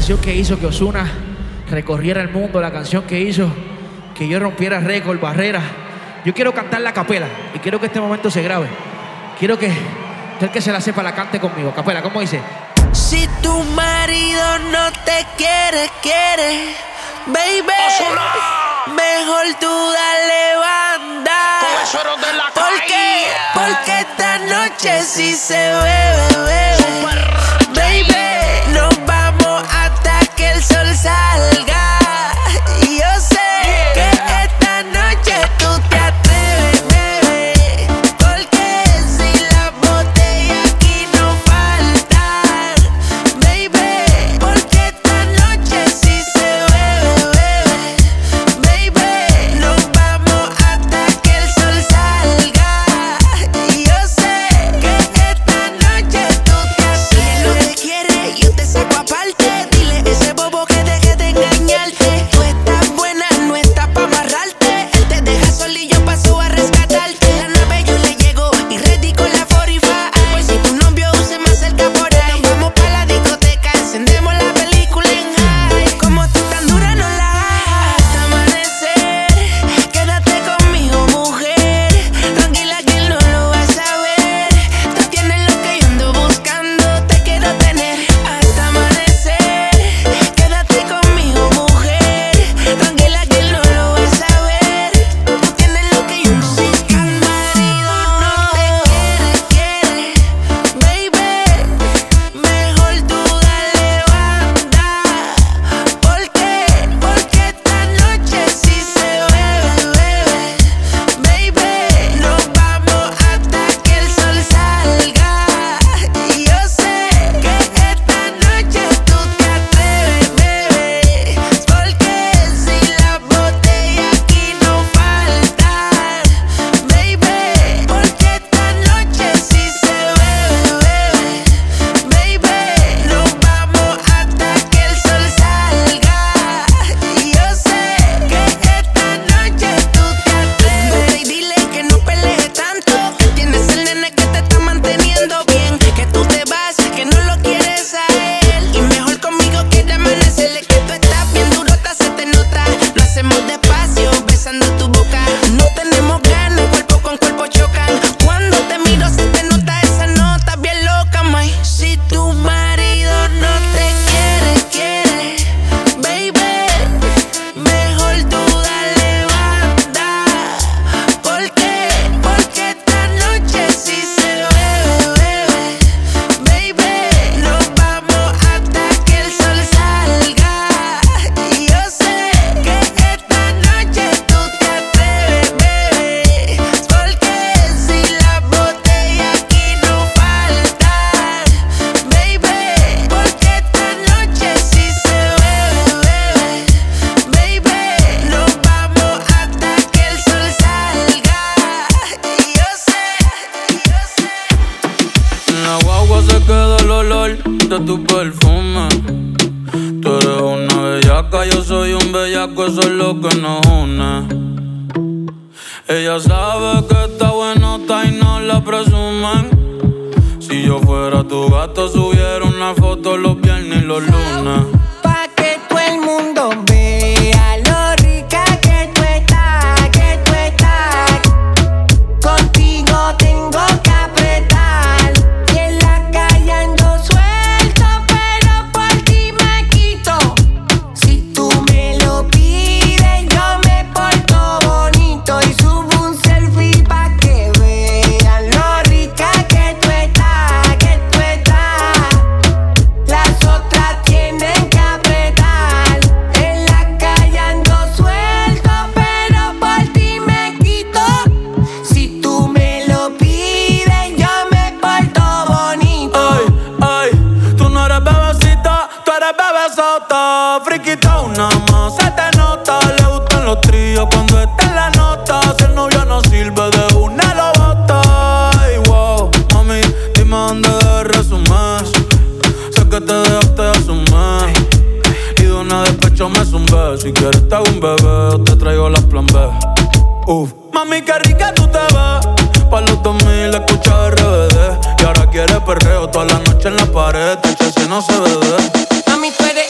canción que hizo que Osuna recorriera el mundo, la canción que hizo que yo rompiera récord, barrera. Yo quiero cantar la capela y quiero que este momento se grabe. Quiero que el que se la sepa la cante conmigo. Capela, ¿cómo dice? Si tu marido no te quiere, quiere, baby. Osuna. Mejor tú dale banda. Con de la ¿Por qué? Porque esta noche sí se bebe, bebe. Baby salga. échame un beso. Si quieres te hago un bebé, te traigo las plan B. Uf. Mami, qué rica tú te vas. Pa' los 2000 escucha RBD. Y ahora quiere perreo toda la noche en la pared. Te si no se bebe. Mami, tú eres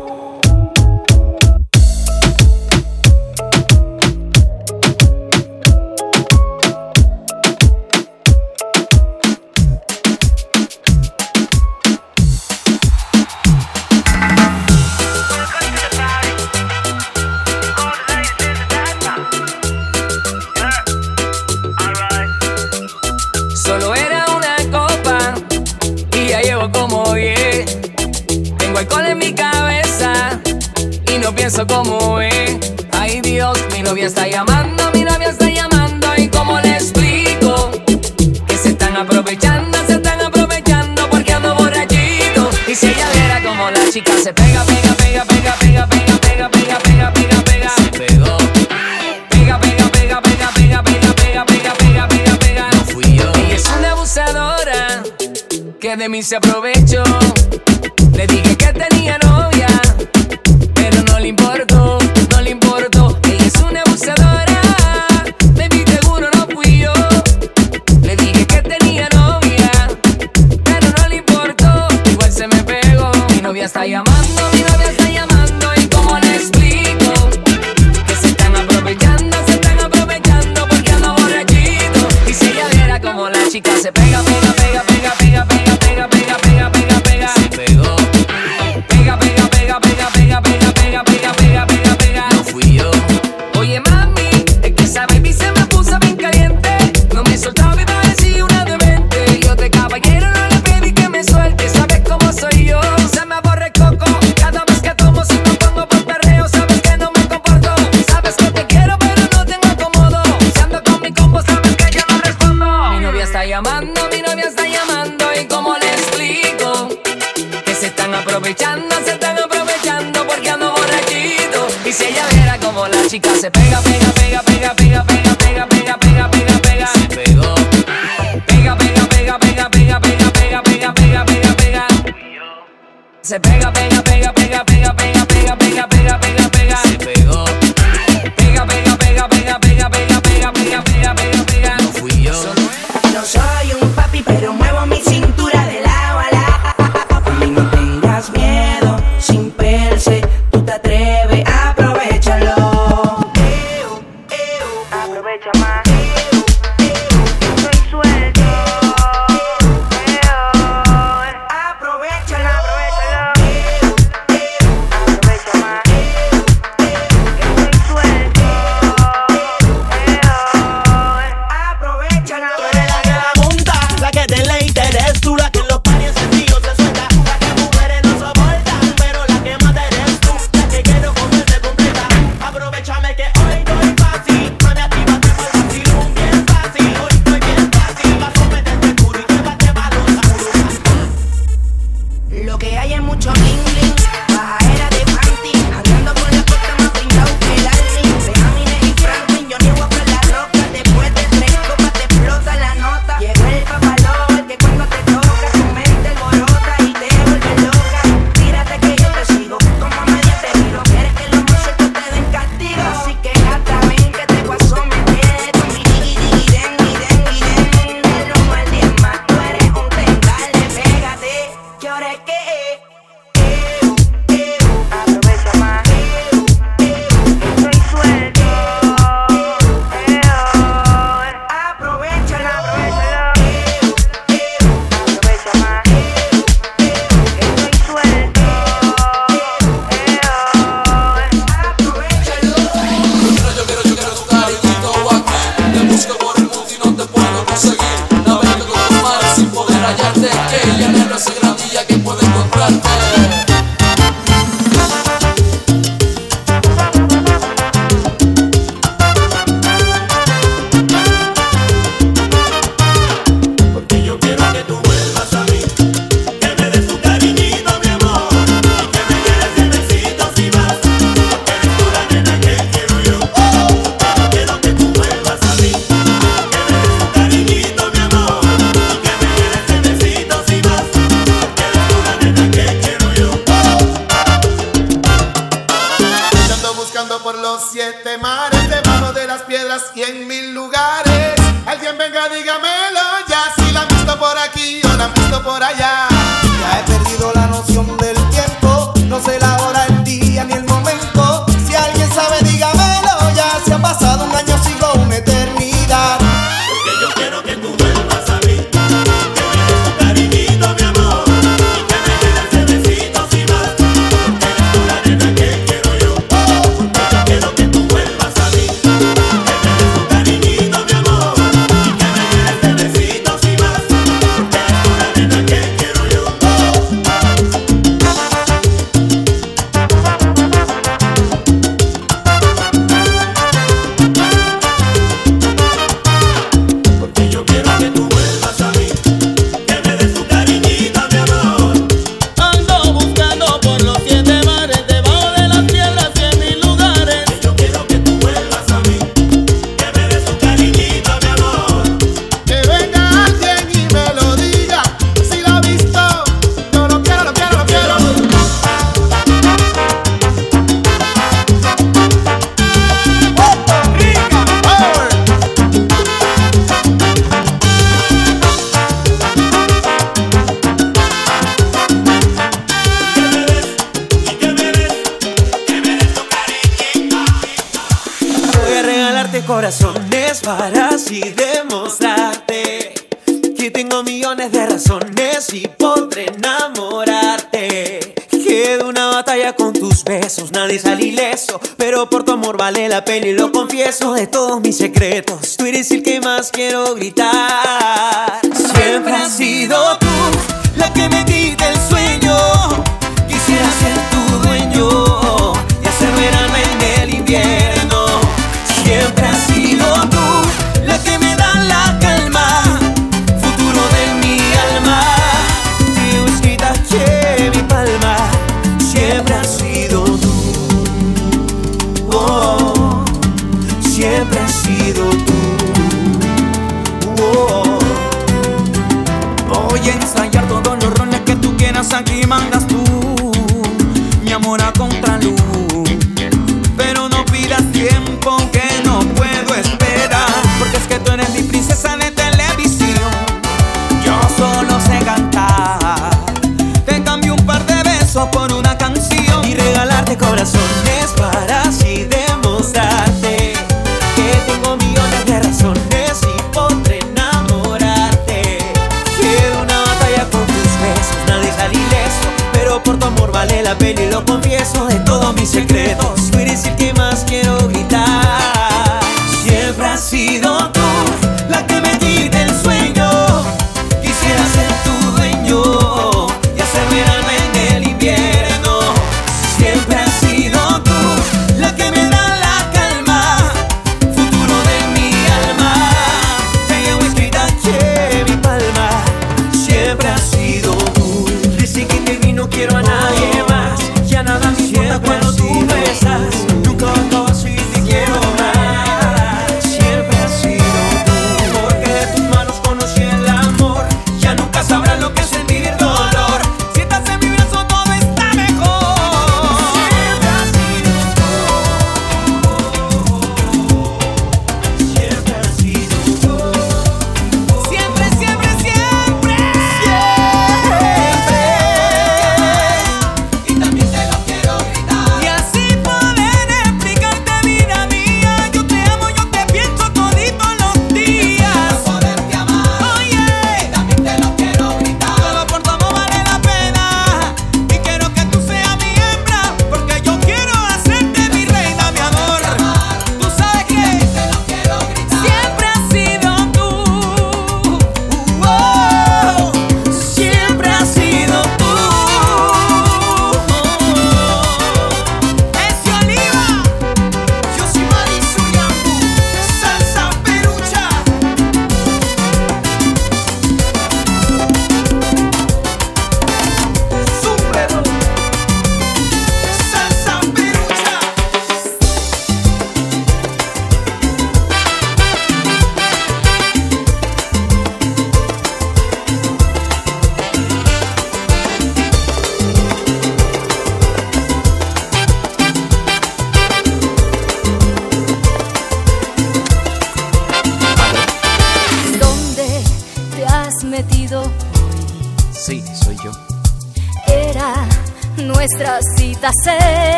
se aprovecha. se pega.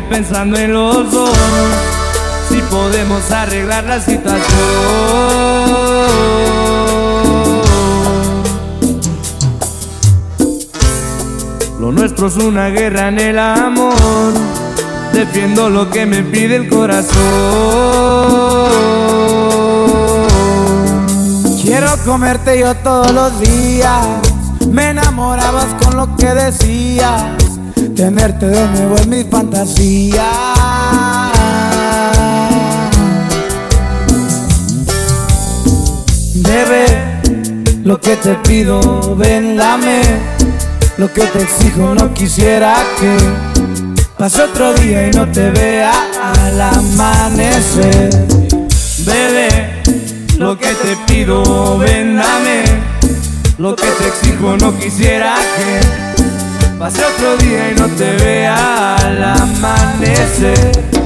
pensando en los dos. Si podemos arreglar la situación. Lo nuestro es una guerra en el amor. Defiendo lo que me pide el corazón. Quiero comerte yo todos los días. Me enamorabas con lo que decías tenerte de nuevo en mi fantasía. Debe lo que te pido, vendame. Lo que te exijo no quisiera que pase otro día y no te vea al amanecer. Bebe lo que te pido, vendame. Lo que te exijo no quisiera que Pase otro día y no te vea al amanecer.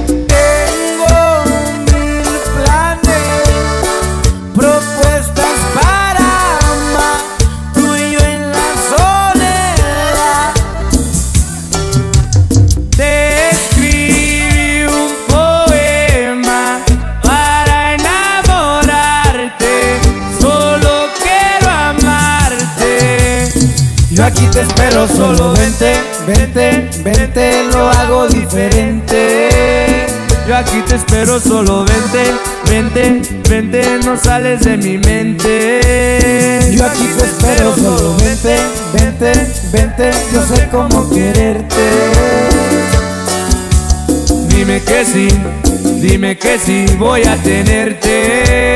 aquí te espero, solo vente, vente, vente, no sales de mi mente. Yo aquí te espero, solo vente, vente, vente, yo sé cómo quererte. Dime que sí, dime que sí, voy a tenerte.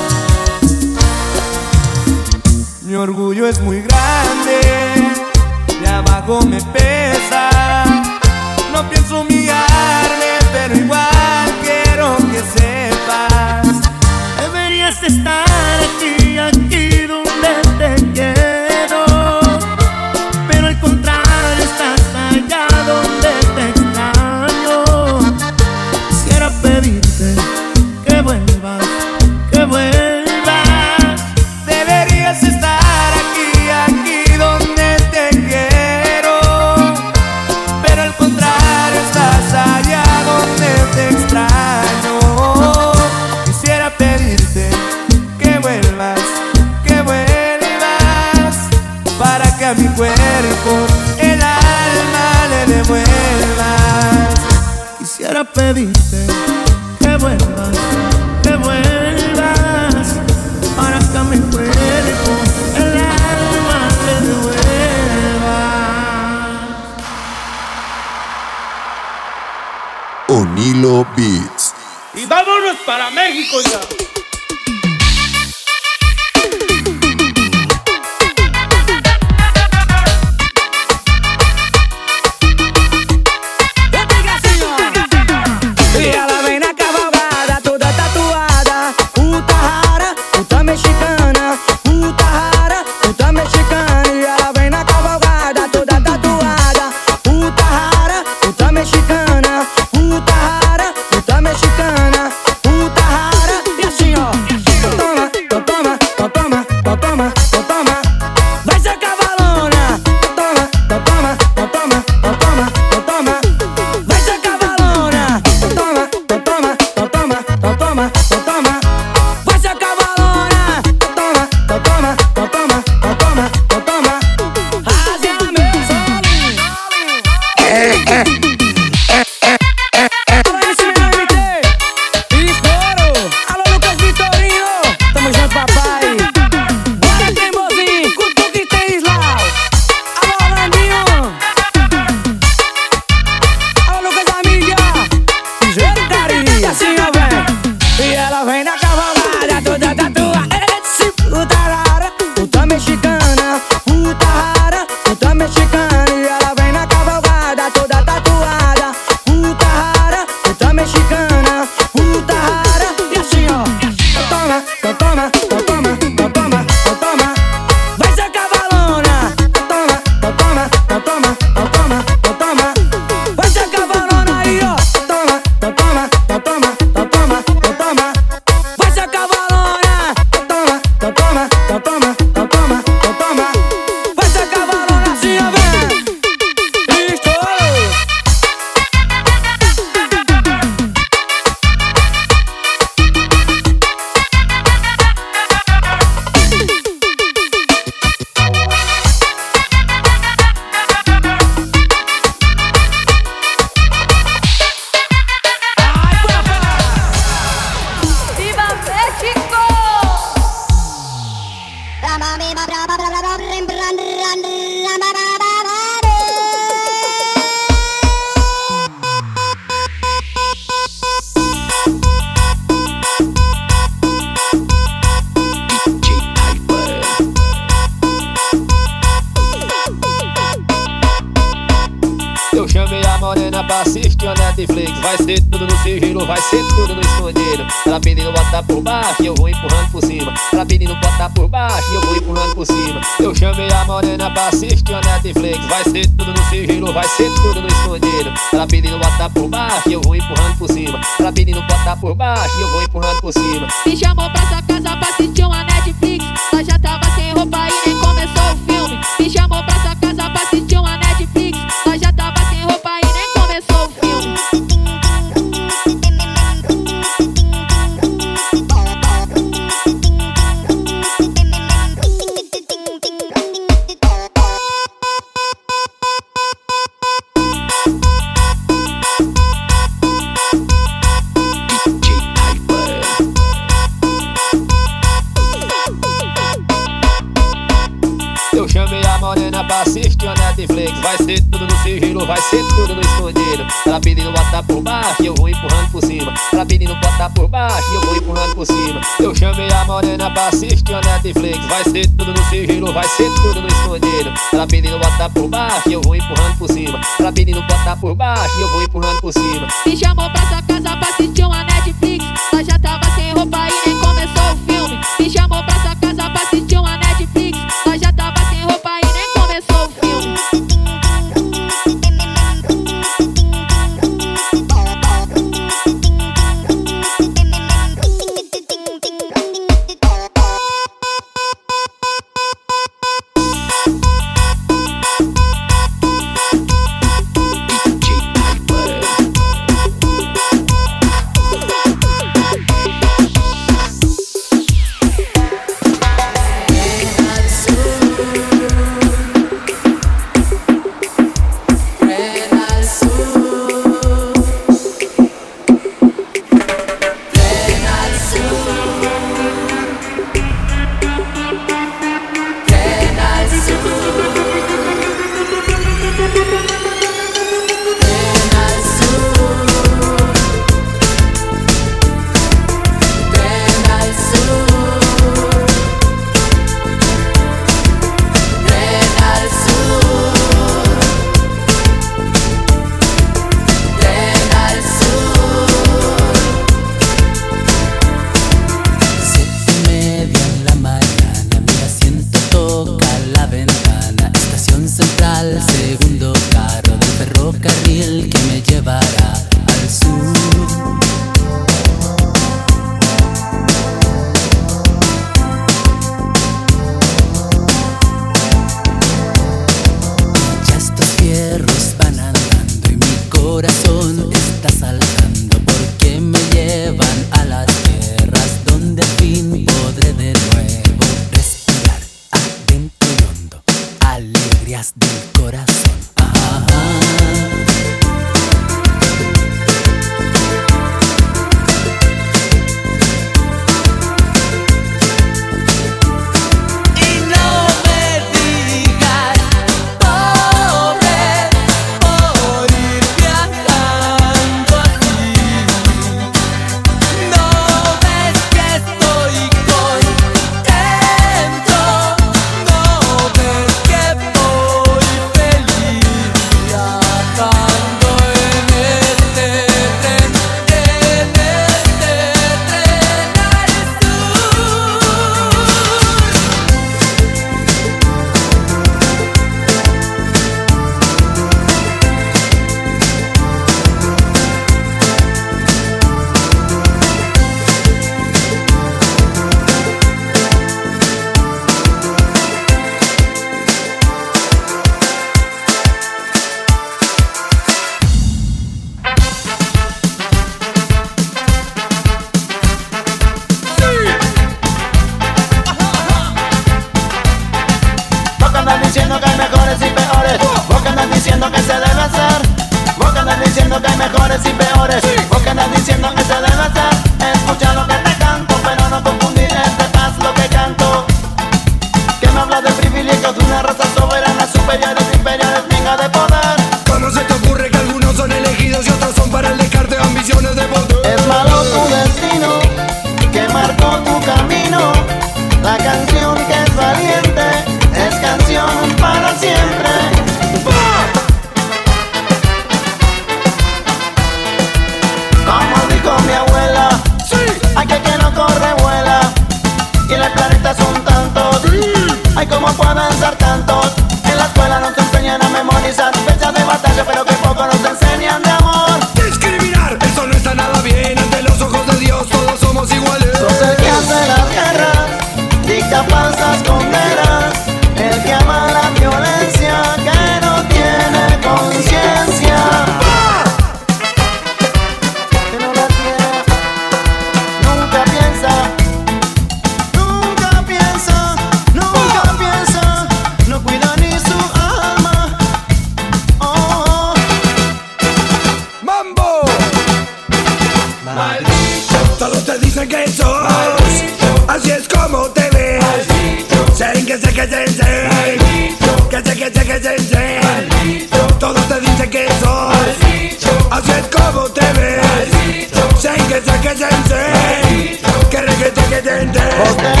Porque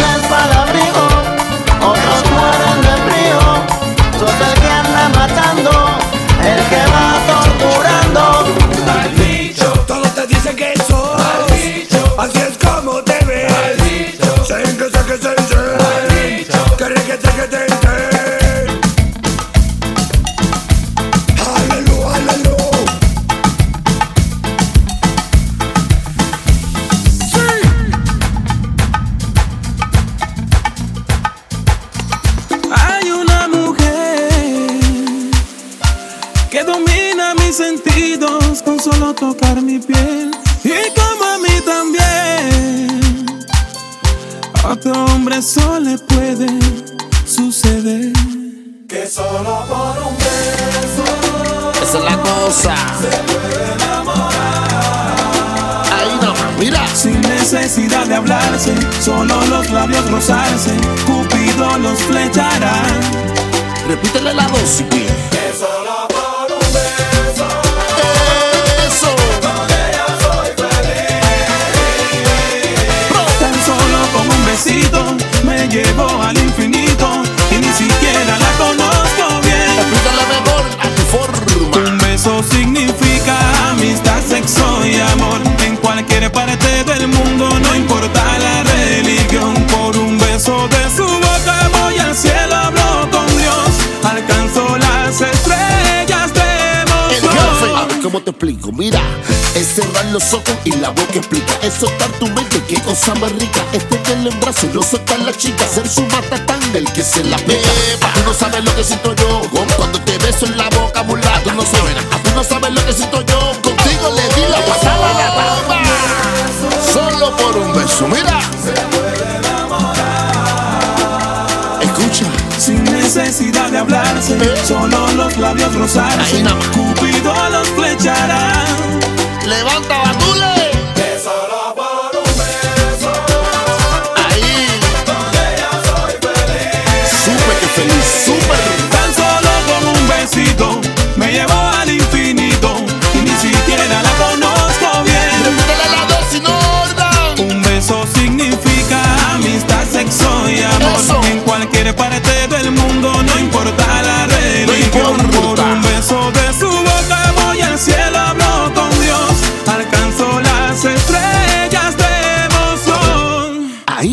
Celoso están las chicas, en su mata tan del que se la pega. Tú no sabes lo que siento yo cuando te beso en la boca, mulato, no suena. Tú no sabes lo que siento yo, contigo le di la pasada a la bamba. Solo por un beso, mira. Se puede laborar Escucha. Sin necesidad de hablarse, ¿Eh? solo los labios rozarse. Ahí. Cupido los flechará. Levanta, batule.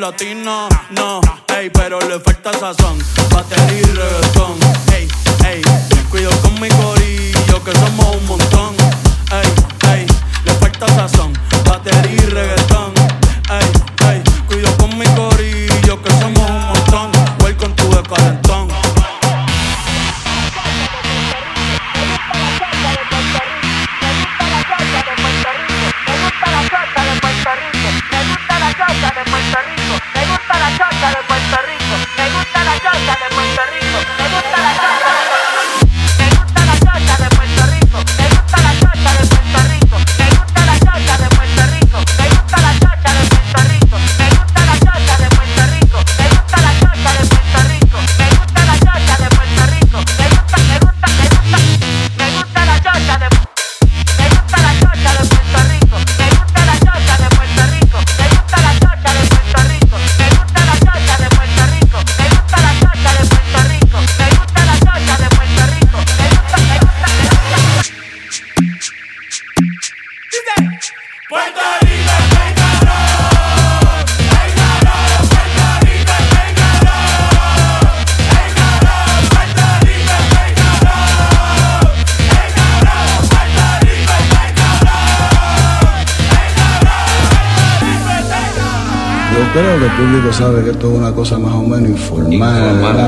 latina, no, ey, pero le falta sazón, batería y reggaetón, ey, ey, cuido con mi corillo que somos un montón, ey, ey, le falta sazón, batería y reggaetón, ey. reggae es una cosa más o menos informal.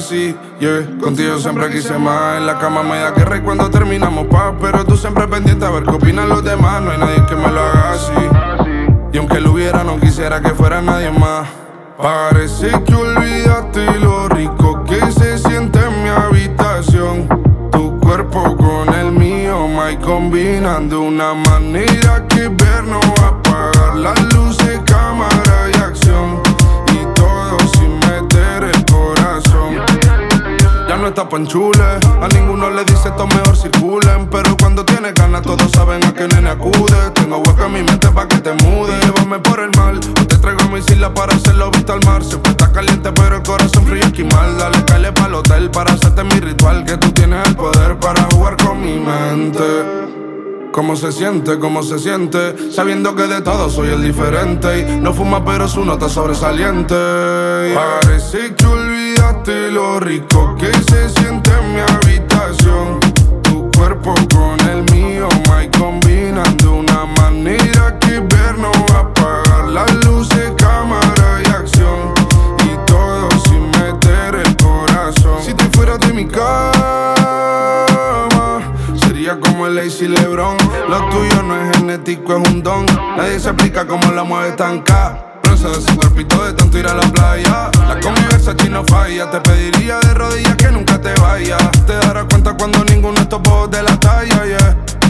Así. Yeah, contigo siempre quise más. En la cama me da guerra y cuando terminamos paz. Pero tú siempre pendiente a ver qué opinan los demás. No hay nadie que me lo haga así. Y aunque lo hubiera, no quisiera que fuera nadie más. Parece que olvidaste lo rico que se siente en mi habitación. Tu cuerpo con el mío, my combinan de una manera a ninguno le dice esto mejor circulen. Pero cuando tienes ganas, todos saben a qué nene acude. Tengo hueco en mi mente pa' que te mude. Llévame por el mal, o te traigo mi isla para hacerlo visto al mar. Siempre está caliente, pero el corazón frío esquimal. Dale, calle pa'l hotel para hacerte mi ritual. Que tú tienes el poder para jugar con mi mente. ¿Cómo se siente? ¿Cómo se siente? Sabiendo que de todo soy el diferente y no fuma pero su nota sobresaliente. Parece que olvidaste lo rico que se siente en mi habitación. Tu cuerpo con el mío, my combinan de una manera es un don. Nadie se explica cómo la mueve tan. Bronce de su cuerpito de tanto ir a la playa. La convivencia no falla. Te pediría de rodillas que nunca te vayas. Te darás cuenta cuando ninguno de estos de la talla, yeah.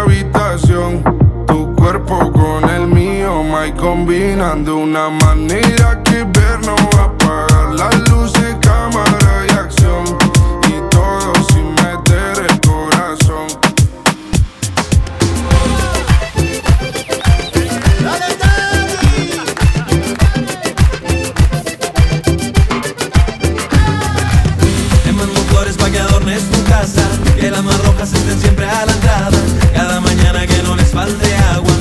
habitación. Tu cuerpo con el mío, my combinan de una manera que ver no va a apagar las luces, cámara y acción. Y todo sin meter el corazón. Le mando flores flores pa' que adornes tu casa. Que las más rojas estén siempre a la les falte agua.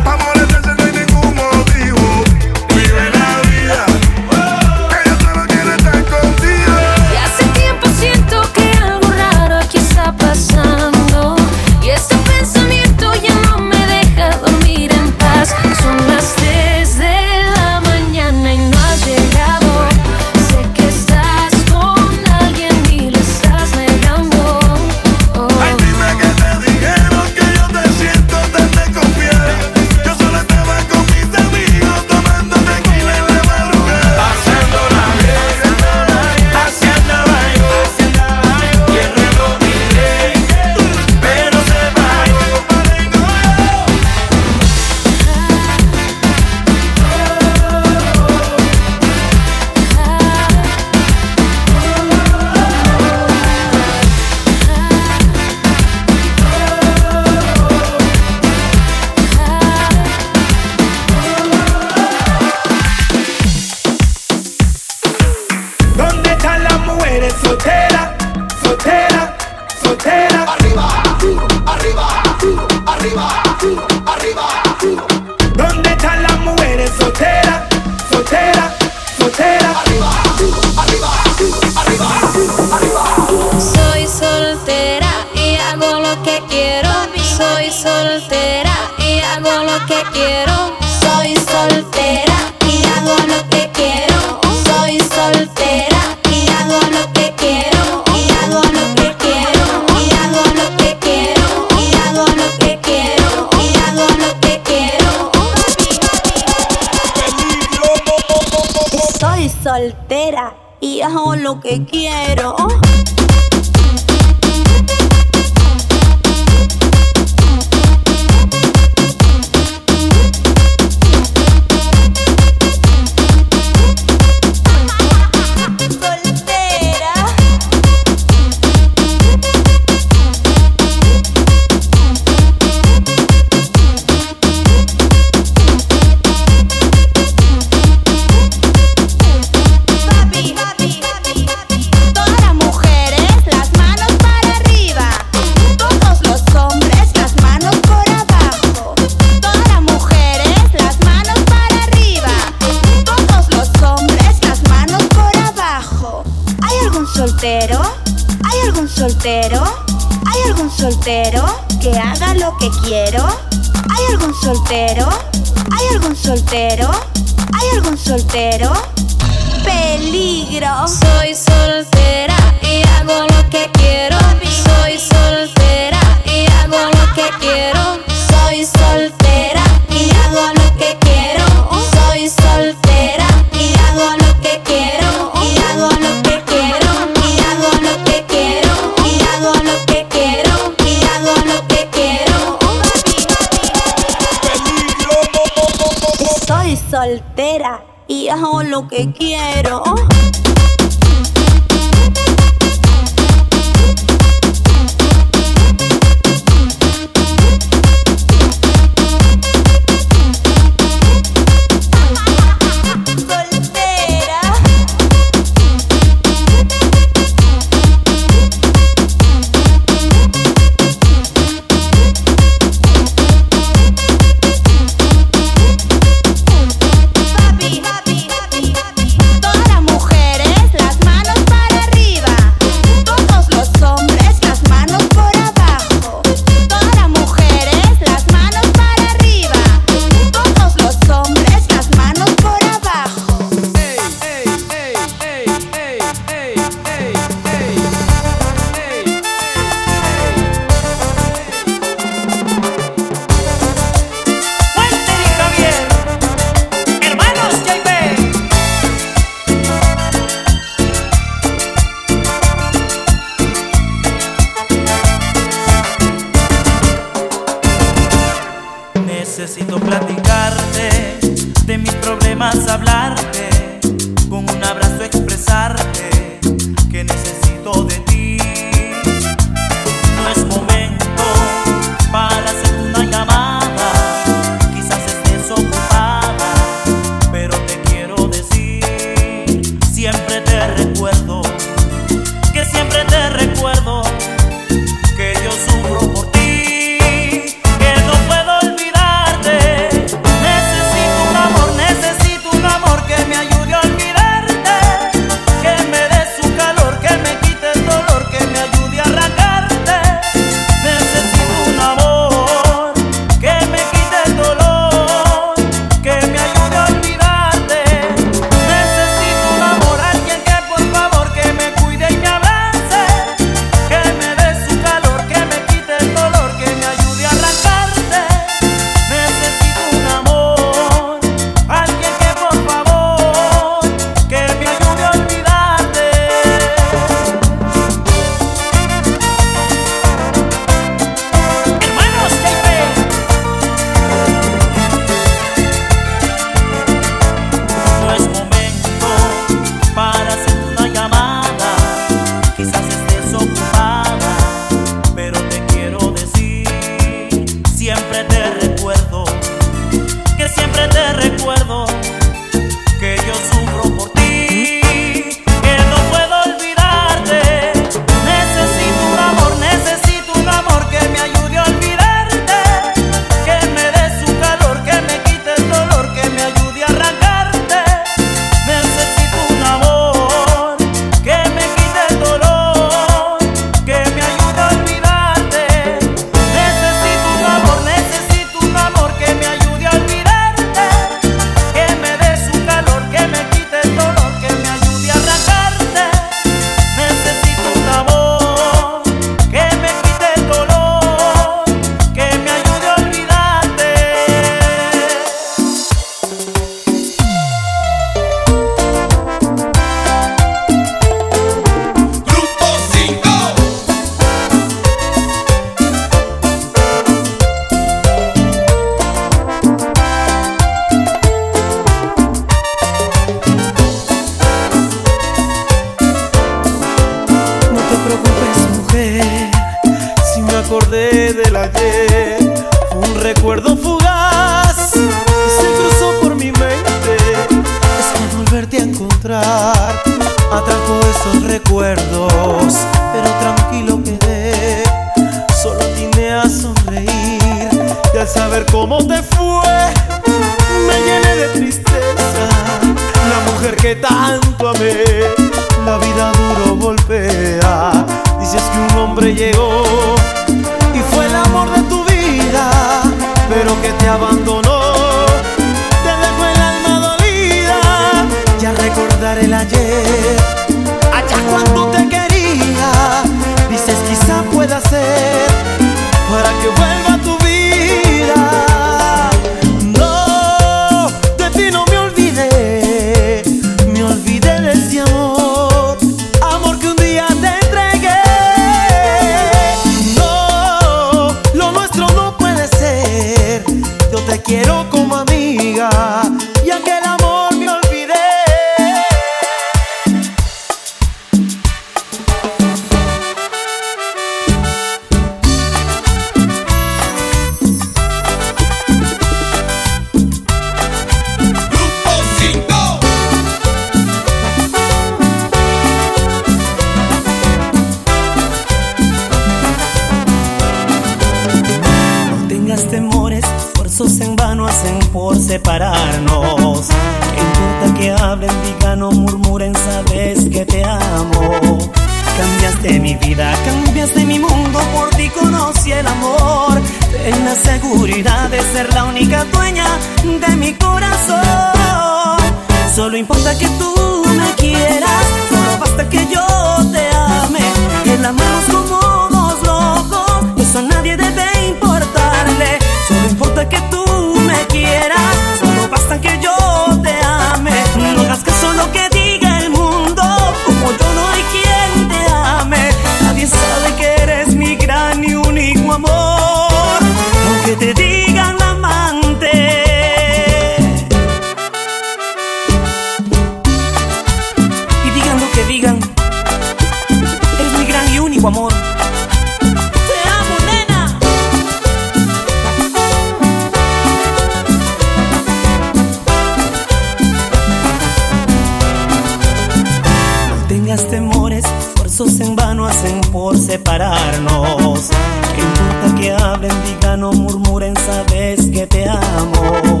temores, esfuerzos en vano hacen por separarnos. ¿Qué importa que hablen, digan o murmuren, sabes que te amo?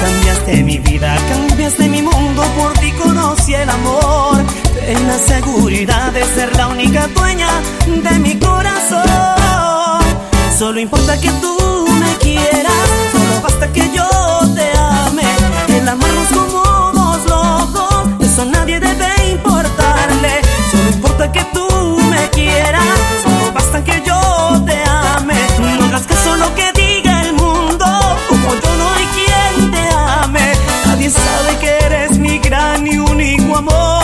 Cambiaste mi vida, cambiaste mi mundo, por ti conocí el amor. En la seguridad de ser la única dueña de mi corazón. Solo importa que tú me quieras, solo basta que yo te ame. El amarnos como dos locos, eso nadie debe importar importa que tú me quieras, solo basta que yo te ame. No hagas caso lo que diga el mundo, como yo no hay quien te ame. Nadie sabe que eres mi gran y único amor.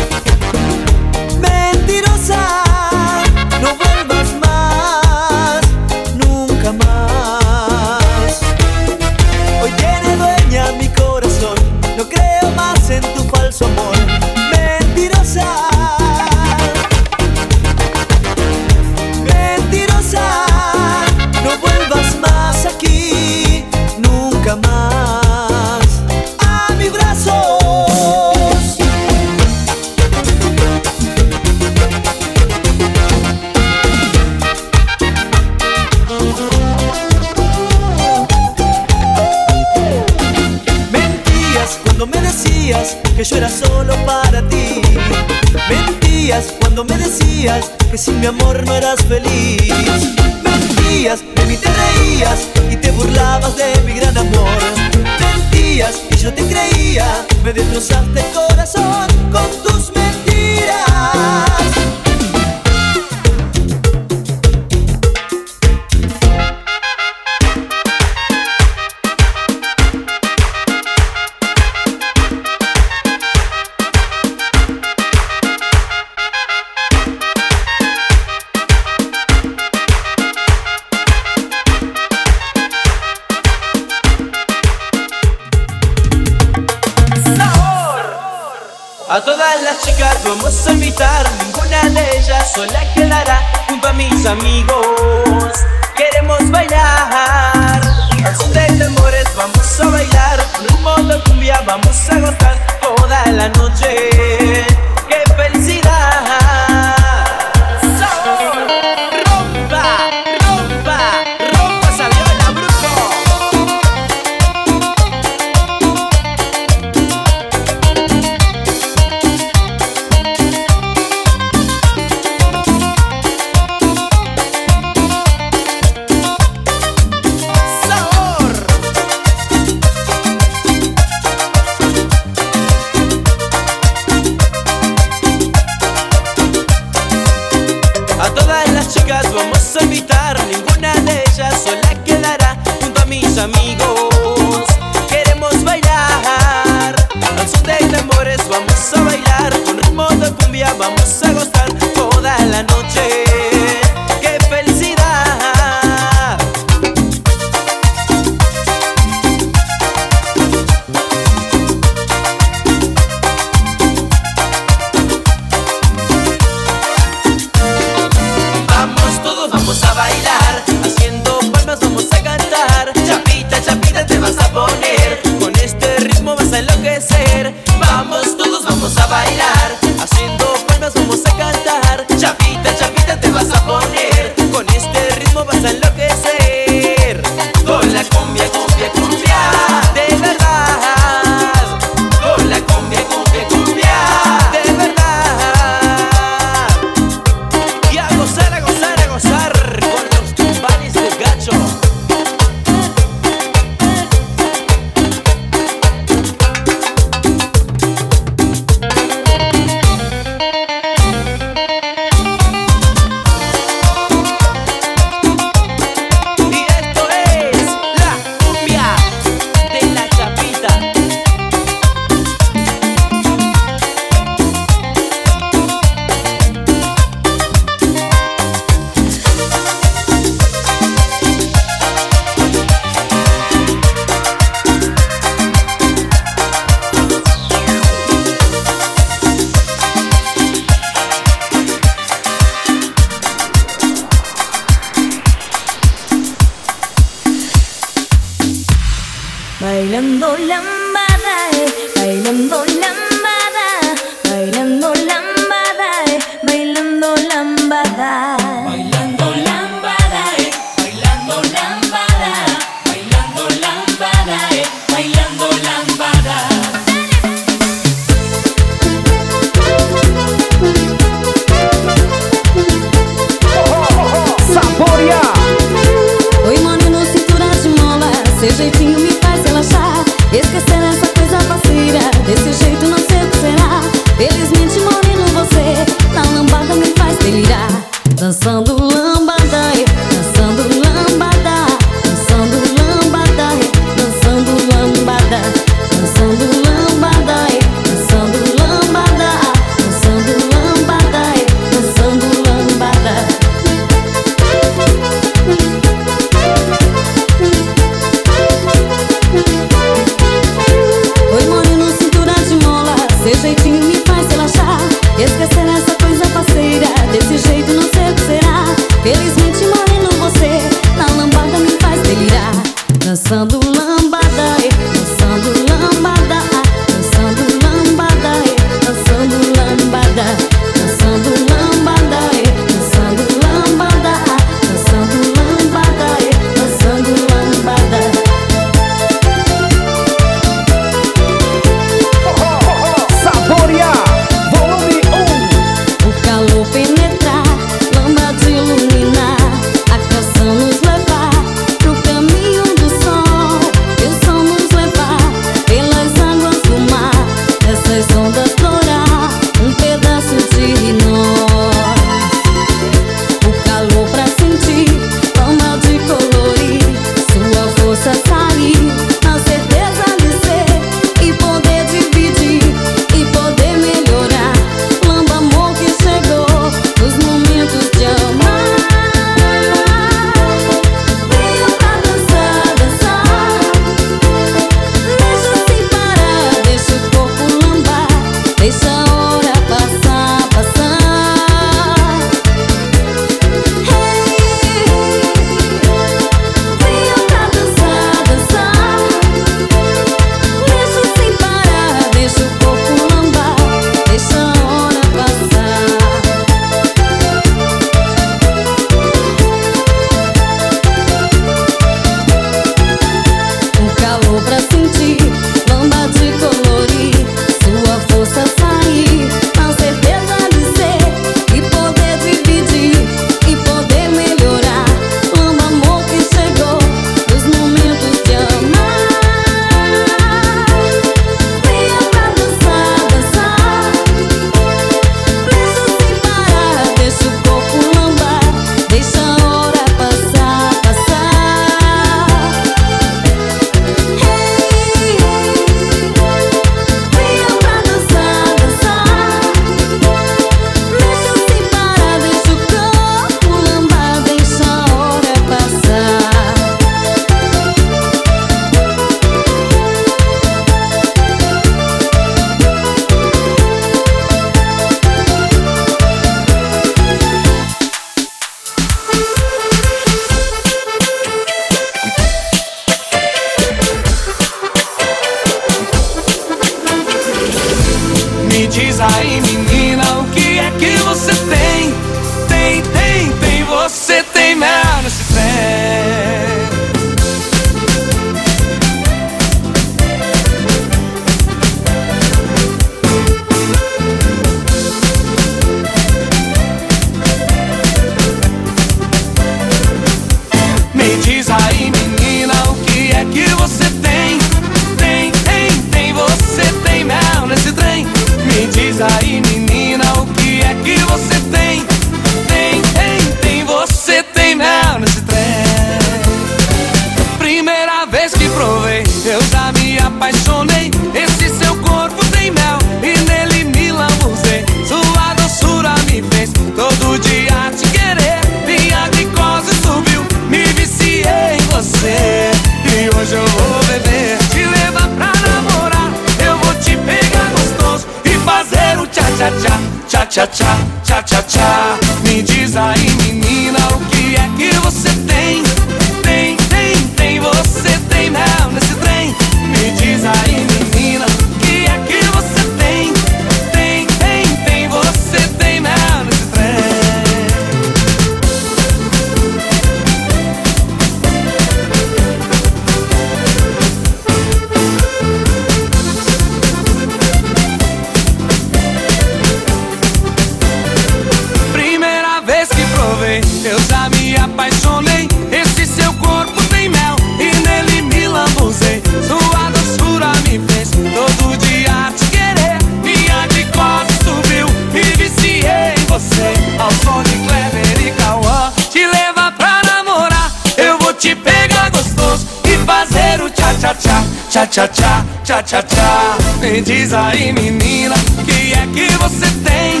tchá, tchá, tchá, tchá, tchá, tchá, tchá. Me diz aí, menina, que é que você tem?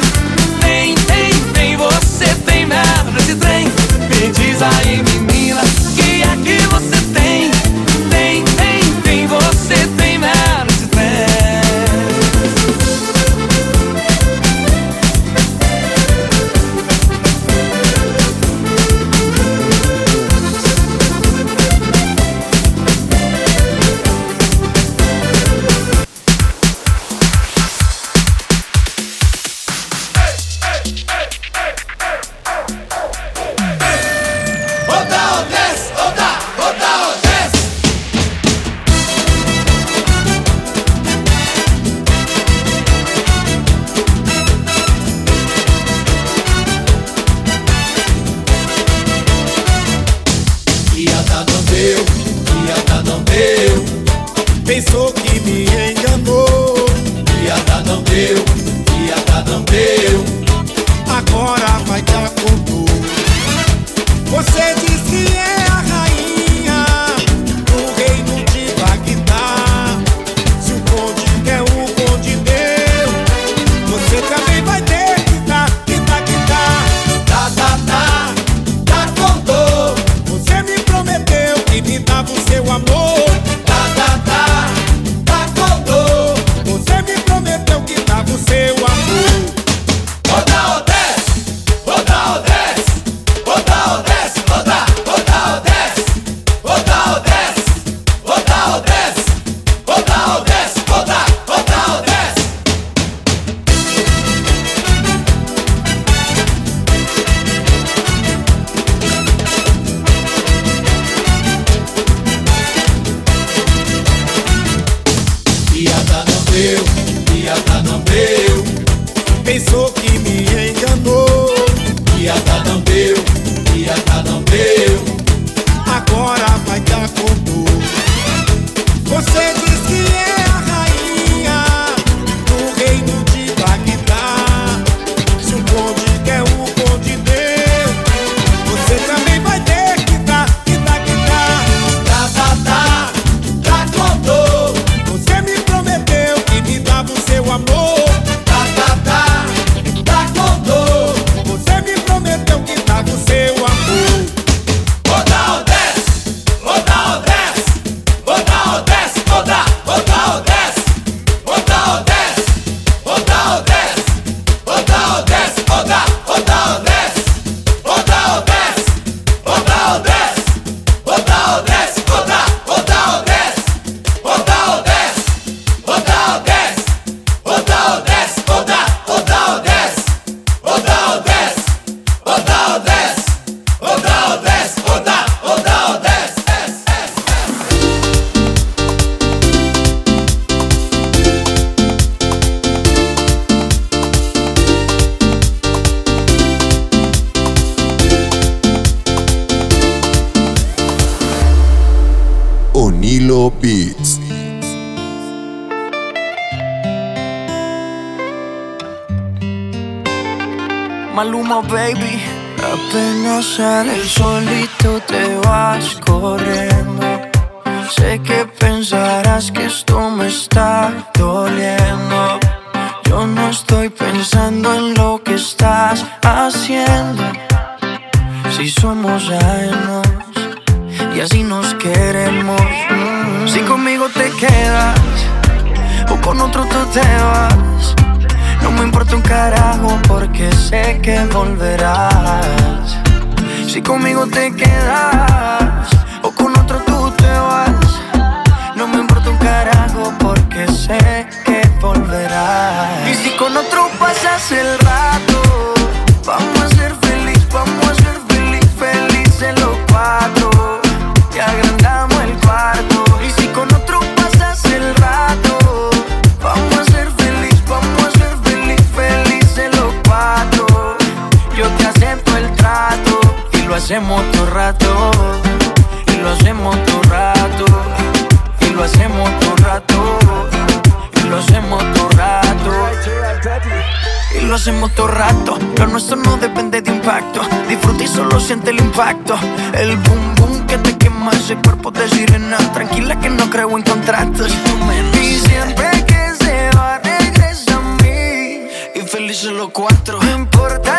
Tem, tem, tem, você tem merda de trem. Me diz aí, menina. y lo hacemos todo rato. Lo nuestro no depende de impacto. Disfruta y solo siente el impacto. El boom boom que te quema ese cuerpo de sirena. Tranquila que no creo en contratos. Y siempre que se va regresa a mí. Y felices los cuatro. No importa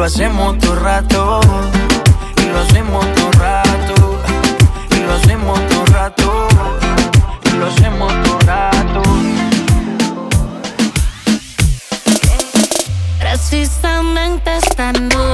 lo hacemos todo rato. Y lo hacemos todo rato. Y lo hacemos todo rato. Y lo hacemos todo rato. Precisamente esta noche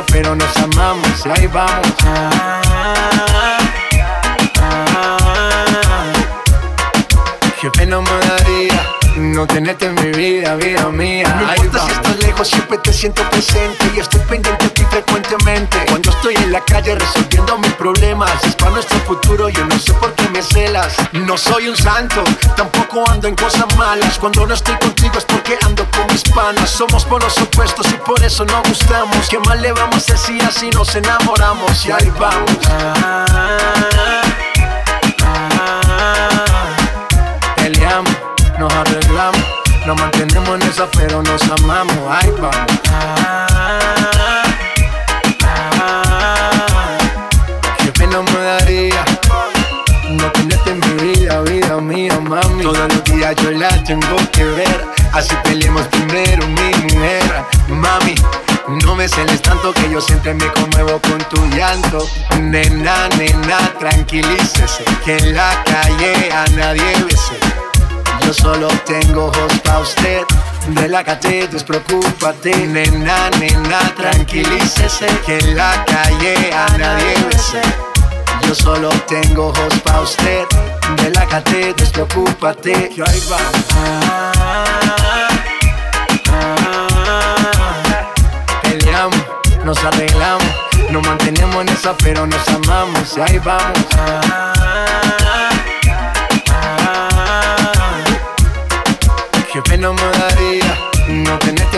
pero nos amamos. Y ahí vamos. Qué pena me daría no tenerte en mi vida, vida mía. No importa si estás lejos, siempre te siento presente y estoy pendiente de ti frecuentemente. Cuando estoy en la calle resolviendo mis problemas, es para nuestro futuro, yo no sé por qué me celas. No soy un santo, tampoco ando en cosas malas. Cuando no estoy contigo es porque ando con mis panas. Somos por los opuestos y por eso no gustamos. ¿Qué más le vamos a si así nos enamoramos? Y ahí vamos. Peleamos, nos arreglamos, nos mantenemos en esa, pero nos amamos. Ay, vamos. Mami. Todos los días yo la tengo que ver. Así peleemos primero, mi mujer. Mami, no me celes tanto que yo siempre me conmuevo con tu llanto. Nena, nena, tranquilícese. Que en la calle a nadie bese. Yo solo tengo ojos pa' usted. Relájate, despreocúpate. Nena, nena, tranquilícese. Que en la calle a nadie bese. Yo solo tengo ojos pa' usted. Relájate, despreocúpate. Que ahí Peleamos, nos arreglamos, nos mantenemos en esa, pero nos amamos. Y ahí vamos. Qué pena me daría no tenerte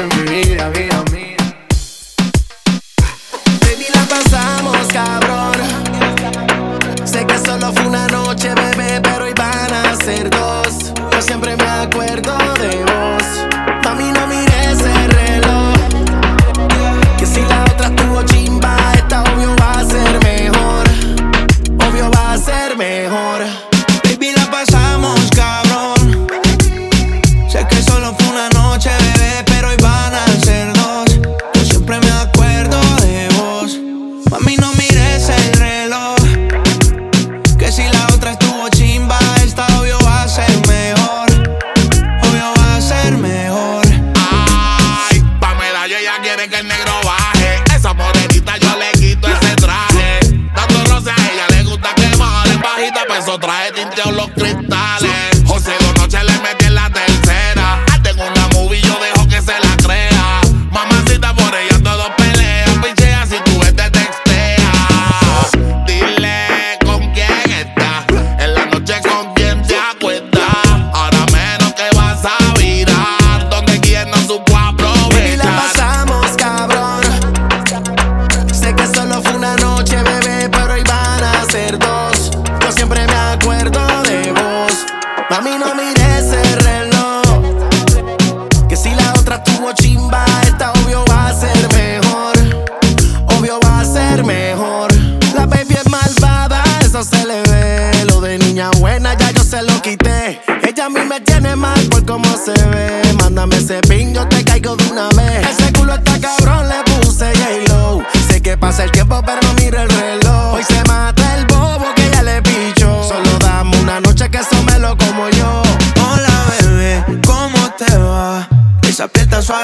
mal por cómo se ve. Mándame ese pin, yo te caigo de una vez. Ese culo está cabrón, le puse J-Lo. Sé que pasa el tiempo, pero no el reloj. Hoy se mata el bobo que ya le picho. Solo dame una noche que eso me lo como yo. Hola, bebé, ¿cómo te va? Esa piel tan suavecita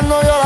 que no yo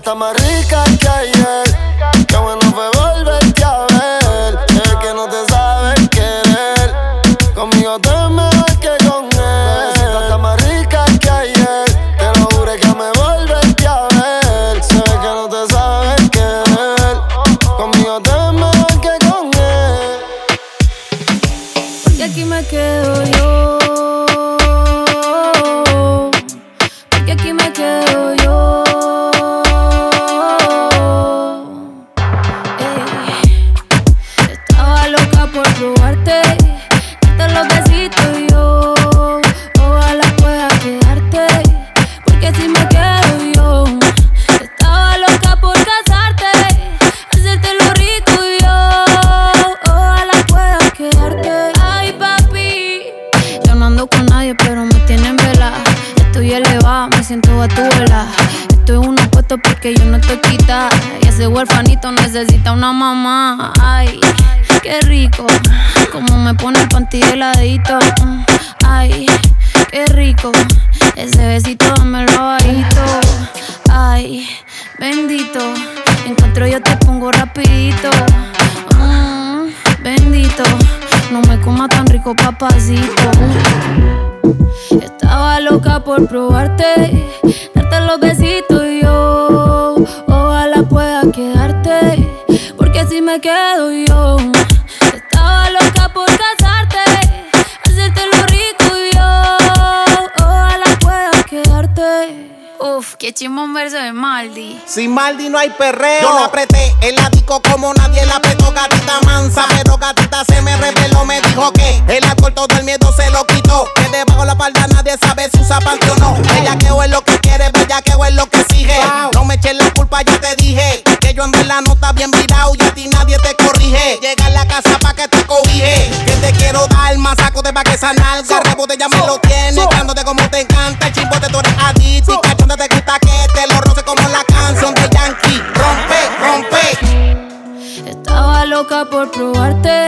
tamara no hay perreo. Yo la apreté, el ático como nadie la apretó, gatita mansa. Ah. Pero gatita se me reveló, me dijo que el alcohol todo el miedo se lo quitó. Que debajo la palda nadie sabe si usa panty o no. Bellaqueo es lo que quiere, bellaqueo es lo que exige. No me eches la culpa, yo te dije que yo en verdad no está bien virado y a ti nadie te corrige. Llega a la casa pa' que te cobije. Que te quiero dar más saco de pa' que sanar. Garrebo ya me lo tiene, dándote como loca por probarte.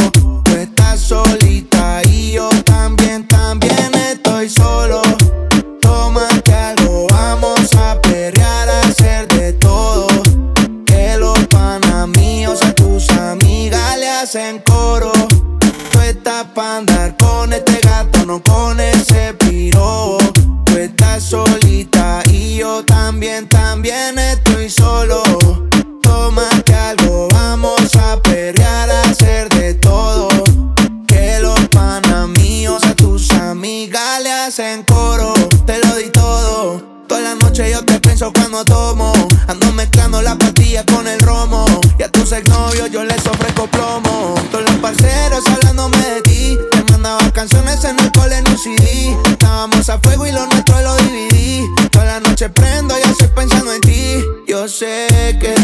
cuando tomo. Ando mezclando la pastilla con el romo. Y a tus exnovios yo les ofrezco plomo. Todos los parceros hablándome de ti. Te mandaba canciones en el cole en CD. Estábamos a fuego y lo nuestro lo dividí. Toda la noche prendo y estoy pensando en ti. Yo sé que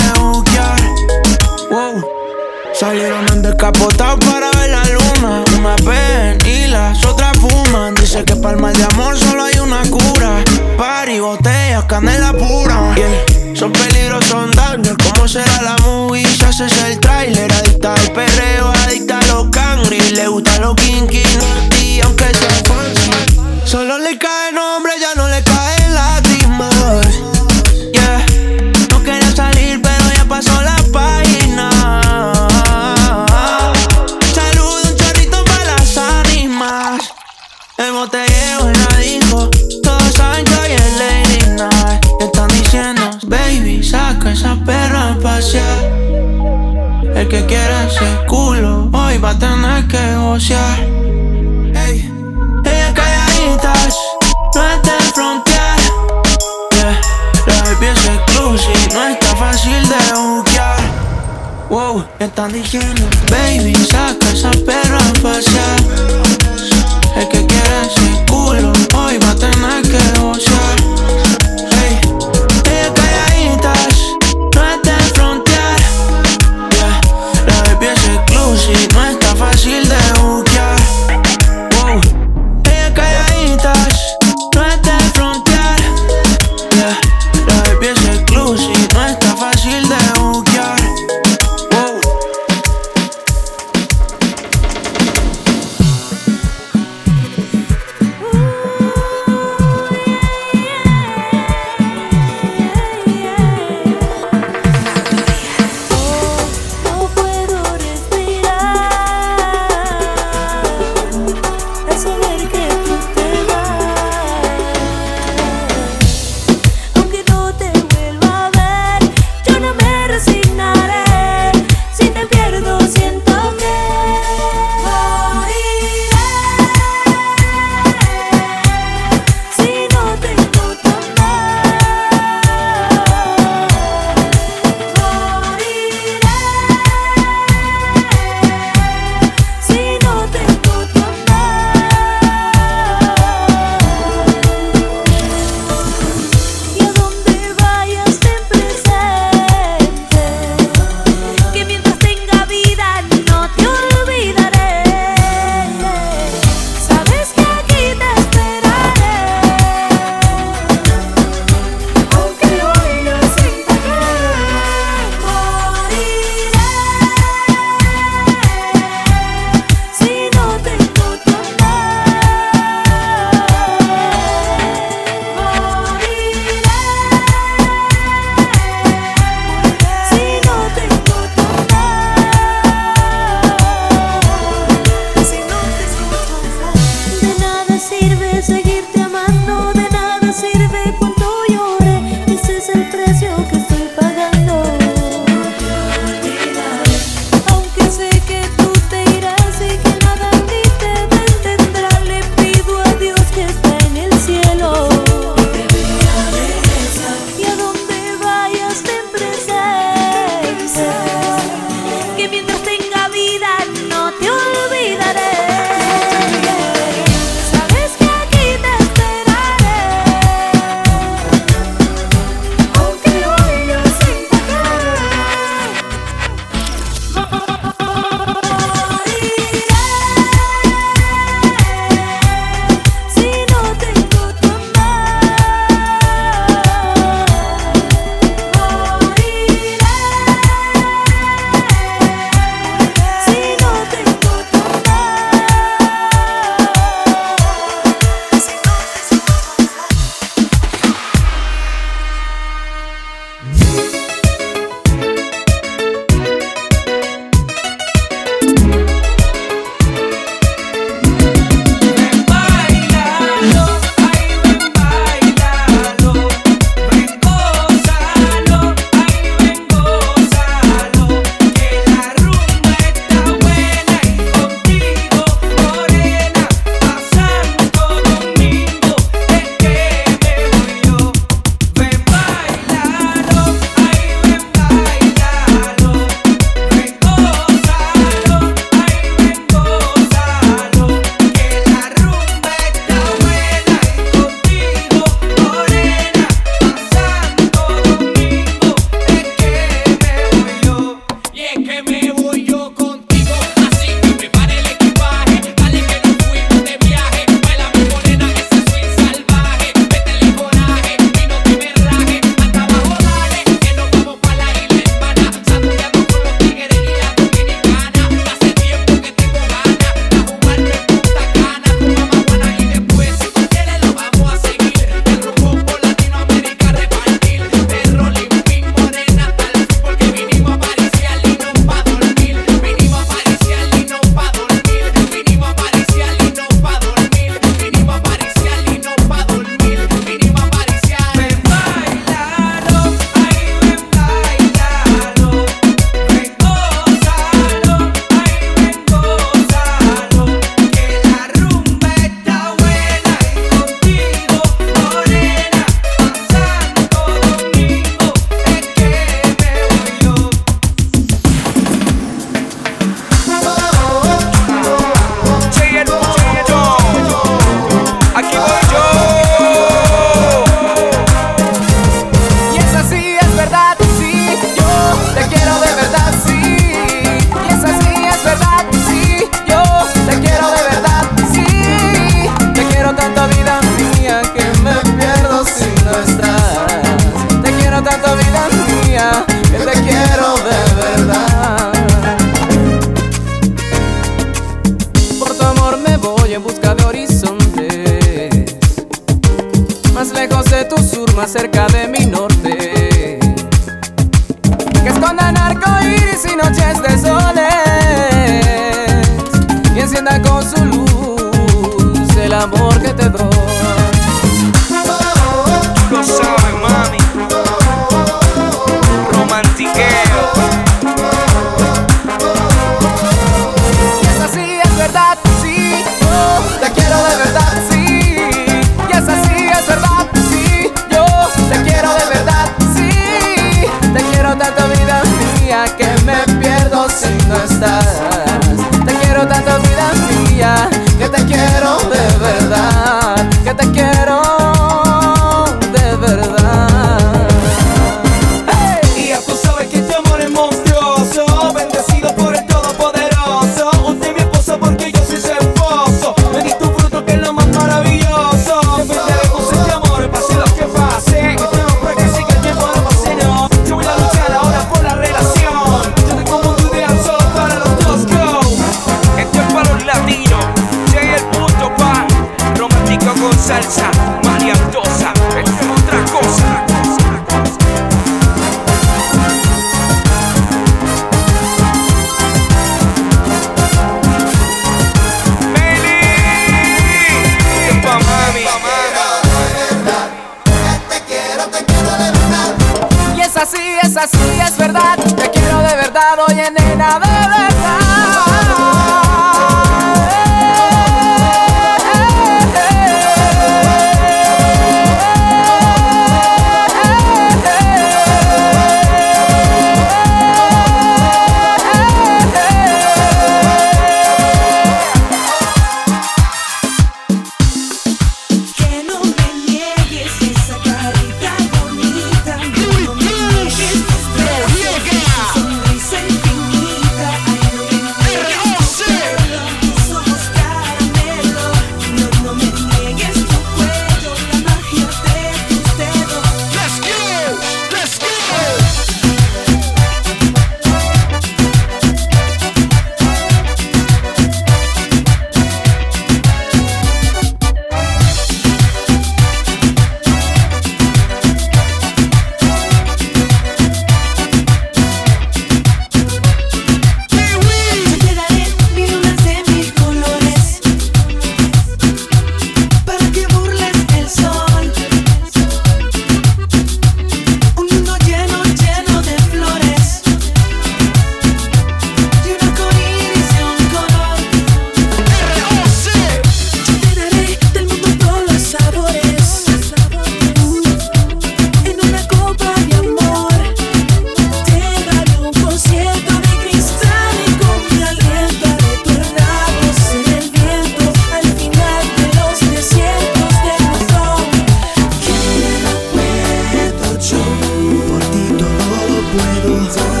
todo lo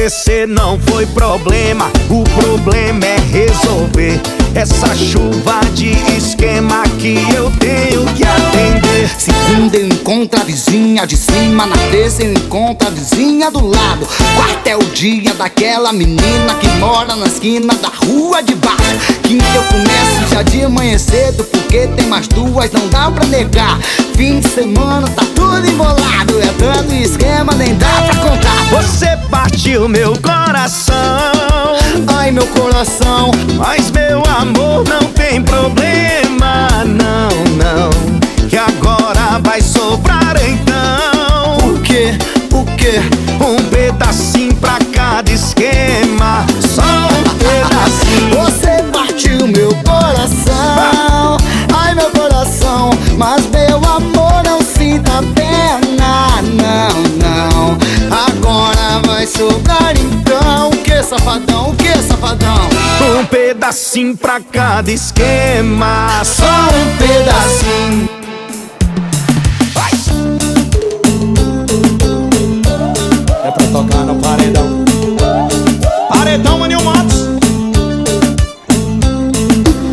esquecer não foi problema, o problema é resolver essa chuva de esquema que eu tenho que atender. Segunda eu encontro a vizinha de cima, na terça eu encontro a vizinha do lado. Quarta é o dia daquela menina que mora na esquina da rua de baixo. Quinta eu começo já de manhã cedo, porque tem mais duas, não dá pra negar. Fim de semana tá tudo embolado, é tanto esquema, nem dá pra contar. Você partiu meu coração, ai meu coração, mas meu amor não tem problema, não, não. Que agora vai sobrar então. O que? O que? Um pedacinho pra cada esquema, só um pedacinho. Você partiu meu coração, ai meu coração, mas meu amor não sinta pena, não, não. Agora vai sobrar então, que safadão, o que safadão? Um pedacinho pra cada esquema, só um pedacinho. É pra tocar no paredão. Paredão, Manil Matos.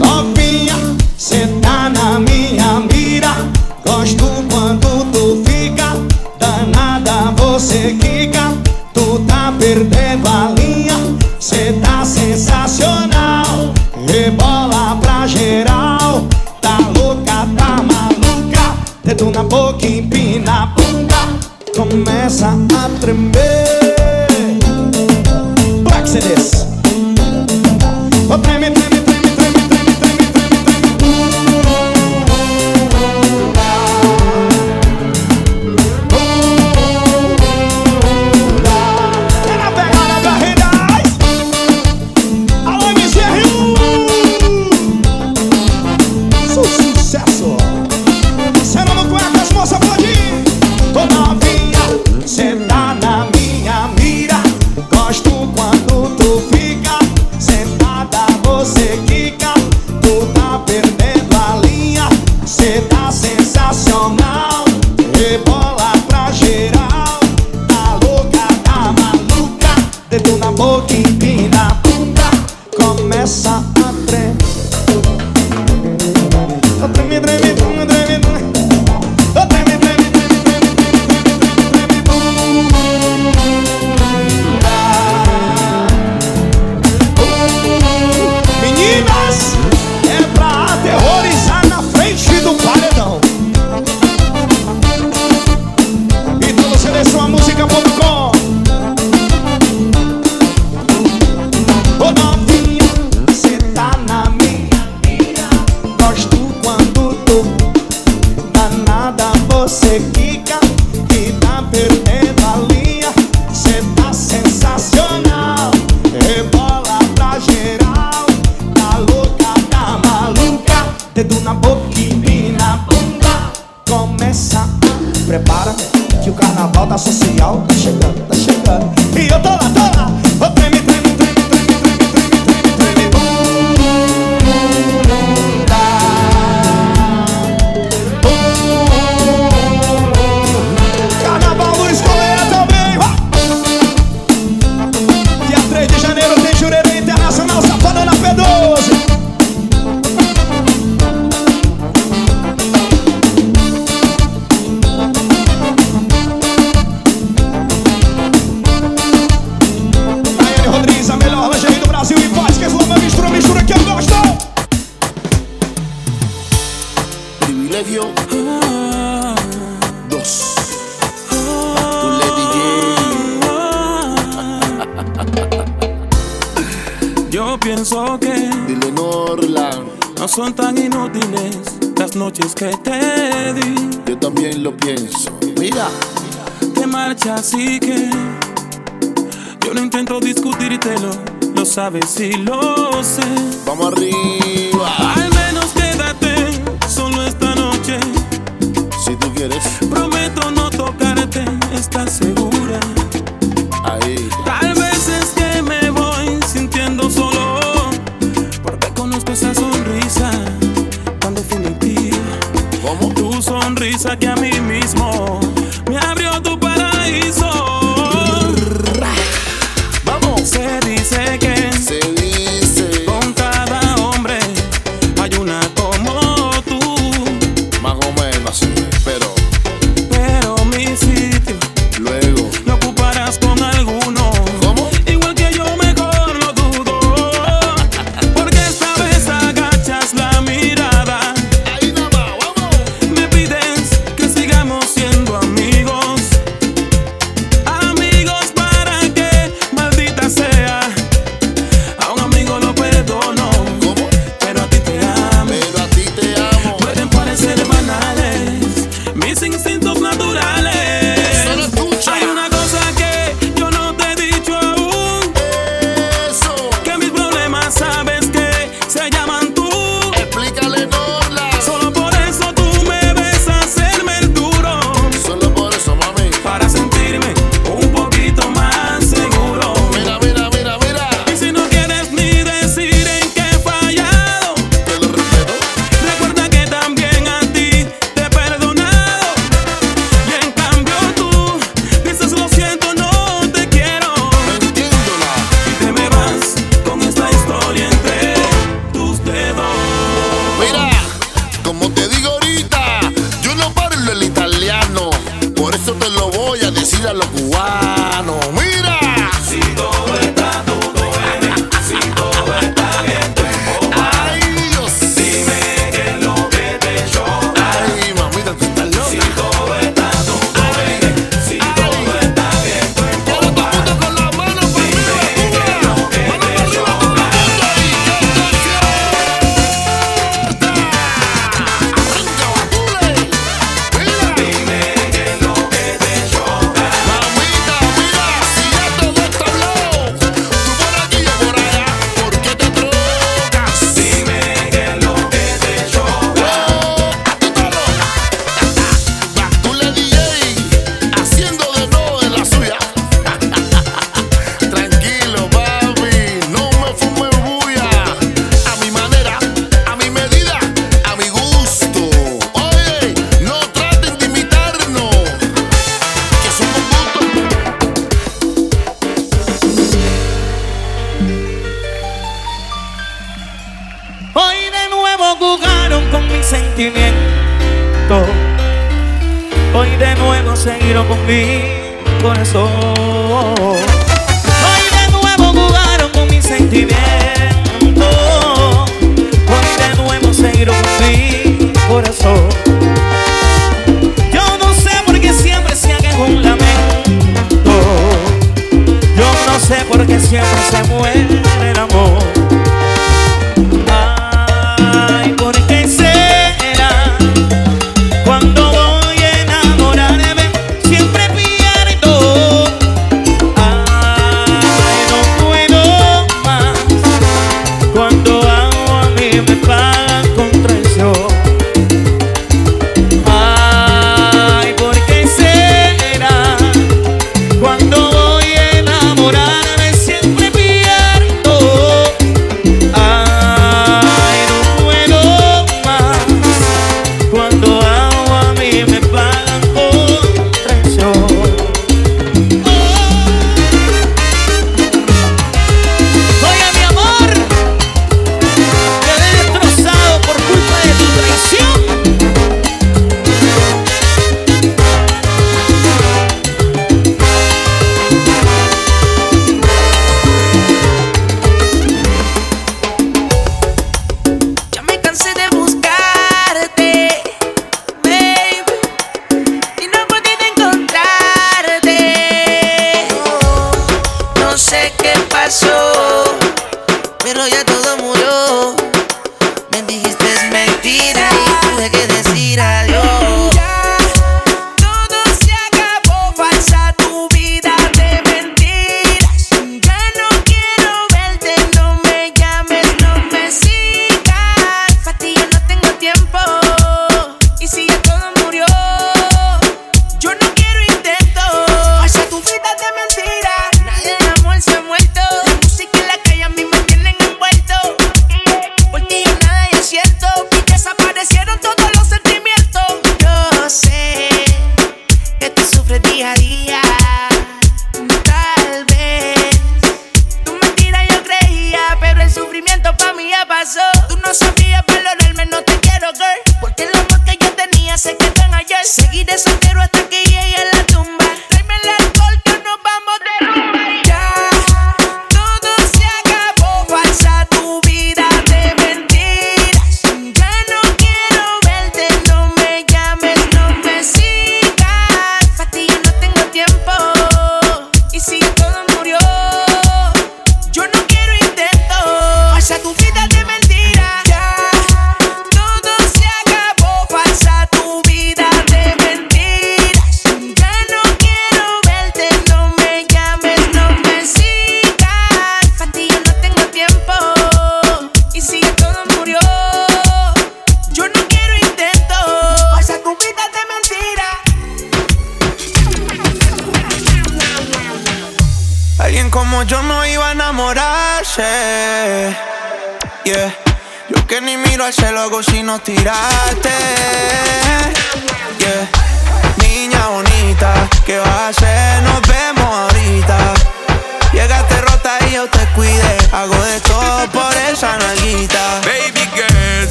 Novinha, cê tá na minha mira. Gosto quando tu fica danada, você quica. Tu tá perdendo a começa a. it. Bro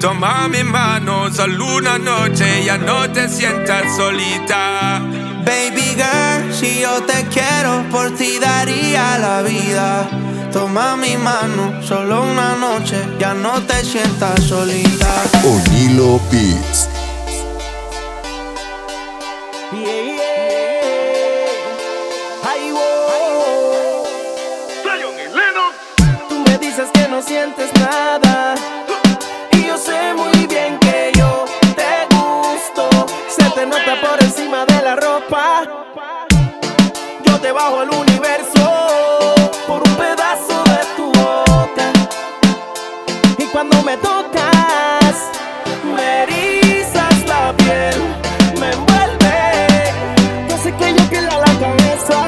Toma mi mano, solo una noche, ya no te sientas solita. Baby girl, si yo te quiero, por ti daría la vida. Toma mi mano, solo una noche, ya no te sientas solita. Onilo fly.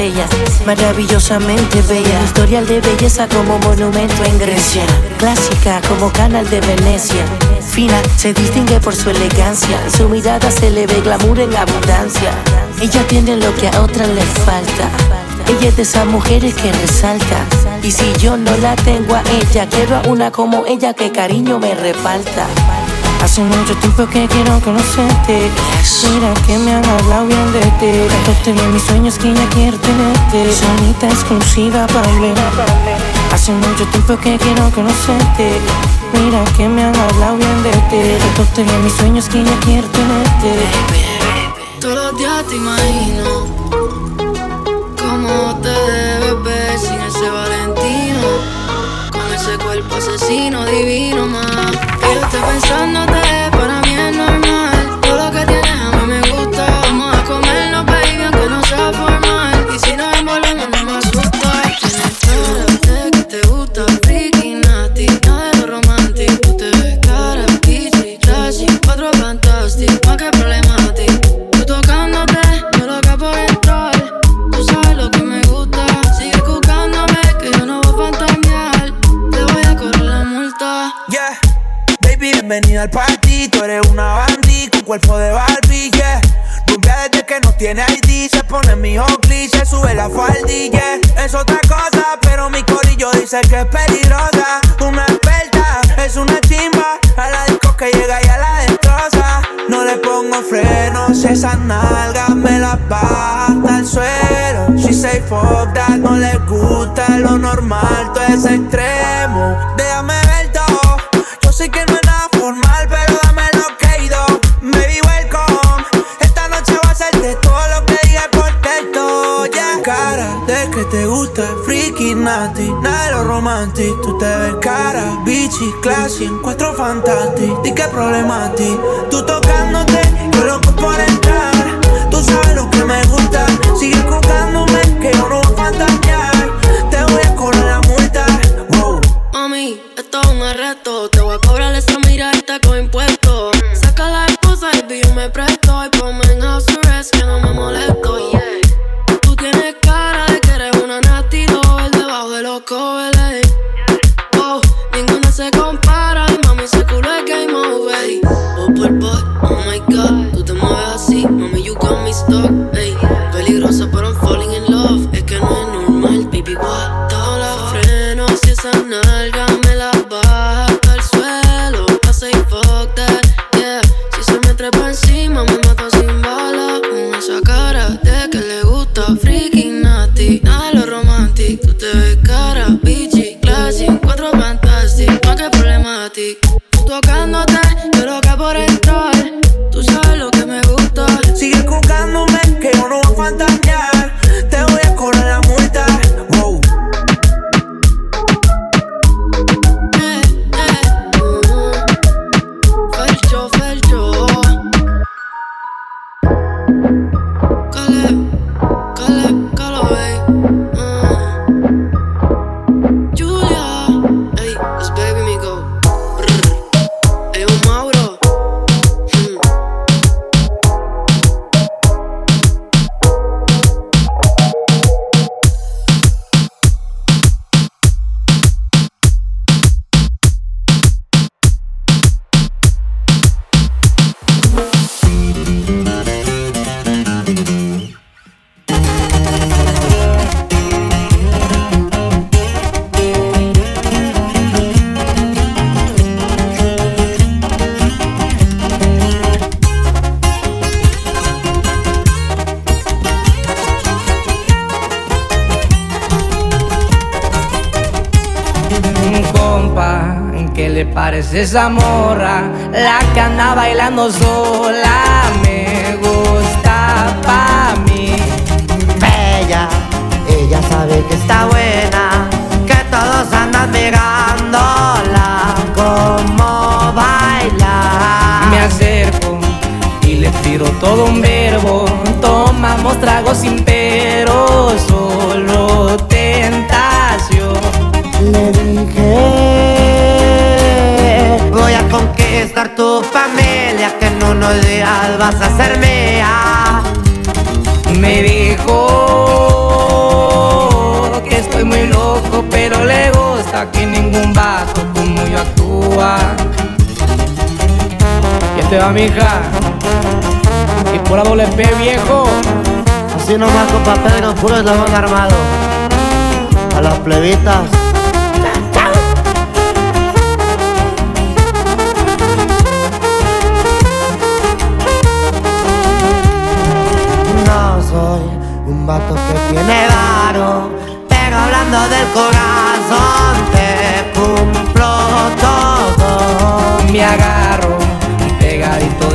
estrellas, maravillosamente bella. Un historial de belleza como monumento en Grecia, clásica como canal de Venecia. Fina, se distingue por su elegancia, su mirada se le ve glamour en abundancia. Ella tiene lo que a otras le falta. Ella es de esas mujeres que resalta. Y si yo no la tengo a ella, quiero a una como ella que cariño me reparta. Hace mucho tiempo que quiero conocerte. Mira que me han hablado bien de ti. Tanto en mis sueños que ya quiero tenerte. Sonita exclusiva para mí. Hace mucho tiempo que quiero conocerte. Mira que me han hablado bien de ti. Tanto en mis sueños que ya quiero tenerte. Todos los días te imagino cómo te debes ver sin ese Valentino, con ese cuerpo asesino divino más. Que yo estoy pensándote, No le pongo frenos, esas nalgas me las baja hasta el suelo. She say fuck no le gusta lo normal, todo es extremo. Déjame te gusta, freaky, nasty. Nada de lo romantic. Tú te ves cara, bitchy, classy. Encuentro fantástico. Di que problema a ti. Tú tocándote, yo loco por entrar. Tú sabes lo que me gusta. Sigue buscándome, que yo no voy a fantasear. Te voy a correr la multa. Wow. Mami, esto es un arresto. Te voy a cobrar esa mirada con impuestos. Esa morra? La que anda bailando sola va, mija. Y pura doble P, viejo. Así nomás con papel, con puro eslabón armado. A las plebitas. No soy un vato que tiene varo, pero hablando del corazón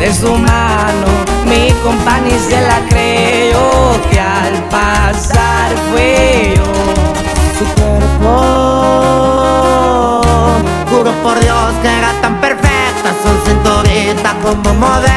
Es su mano, mi compañía se la creyó que al pasar fue yo. Su cuerpo, juro por Dios que era tan perfecta, son 110 como modelo.